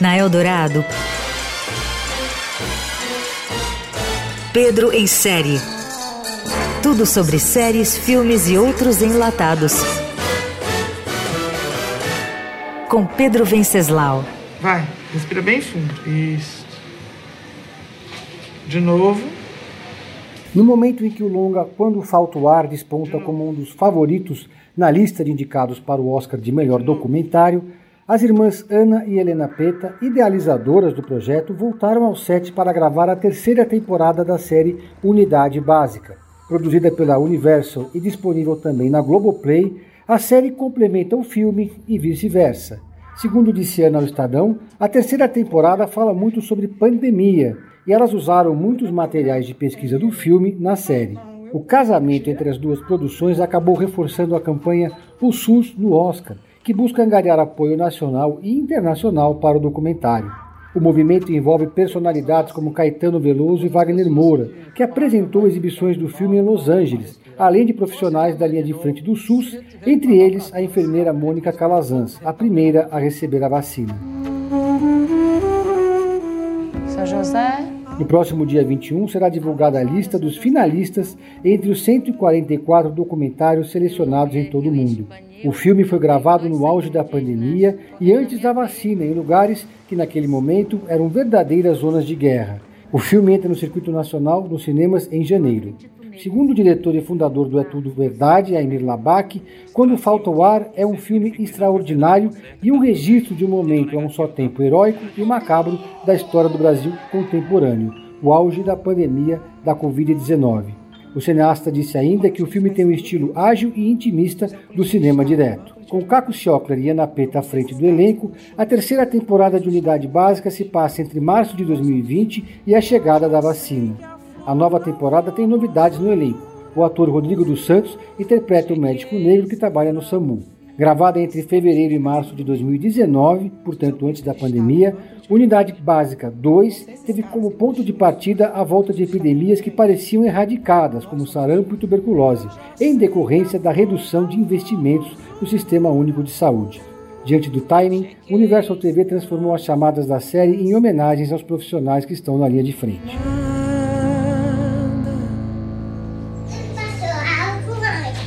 Na Eldorado, Pedro em série. Tudo sobre séries, filmes e outros enlatados. Com Pedro Venceslau. Vai, respira bem fundo. Isso. De novo. No momento em que o longa Quando Falta o Ar desponta como um dos favoritos na lista de indicados para o Oscar de melhor documentário, as irmãs Ana e Helena Peta, idealizadoras do projeto, voltaram ao set para gravar a terceira temporada da série Unidade Básica. Produzida pela Universal e disponível também na Globoplay, a série complementa o filme e vice-versa. Segundo disse Ana ao Estadão, a terceira temporada fala muito sobre pandemia e elas usaram muitos materiais de pesquisa do filme na série. O casamento entre as duas produções acabou reforçando a campanha O SUS no Oscar, que busca angariar apoio nacional e internacional para o documentário. O movimento envolve personalidades como Caetano Veloso e Wagner Moura, que apresentou exibições do filme em Los Angeles, além de profissionais da linha de frente do SUS, entre eles a enfermeira Mônica Calazans, a primeira a receber a vacina. São José. No próximo dia 21 será divulgada a lista dos finalistas entre os 144 documentários selecionados em todo o mundo. O filme foi gravado no auge da pandemia e antes da vacina, em lugares que naquele momento eram verdadeiras zonas de guerra. O filme entra no circuito nacional nos cinemas em janeiro. Segundo o diretor e fundador do É Tudo Verdade, Aimir Labac, Quando Falta o Ar é um filme extraordinário e um registro de um momento a um só tempo heróico e macabro da história do Brasil contemporâneo, o auge da pandemia da Covid-19. O cineasta disse ainda que o filme tem um estilo ágil e intimista do cinema direto. Com Caco Schockler e Ana Peta à frente do elenco, a terceira temporada de Unidade Básica se passa entre março de 2020 e a chegada da vacina. A nova temporada tem novidades no elenco. O ator Rodrigo dos Santos interpreta o médico negro que trabalha no SAMU. Gravada entre fevereiro e março de 2019, portanto antes da pandemia, Unidade Básica 2 teve como ponto de partida a volta de epidemias que pareciam erradicadas, como sarampo e tuberculose, em decorrência da redução de investimentos no Sistema Único de Saúde. Diante do timing, Universal TV transformou as chamadas da série em homenagens aos profissionais que estão na linha de frente.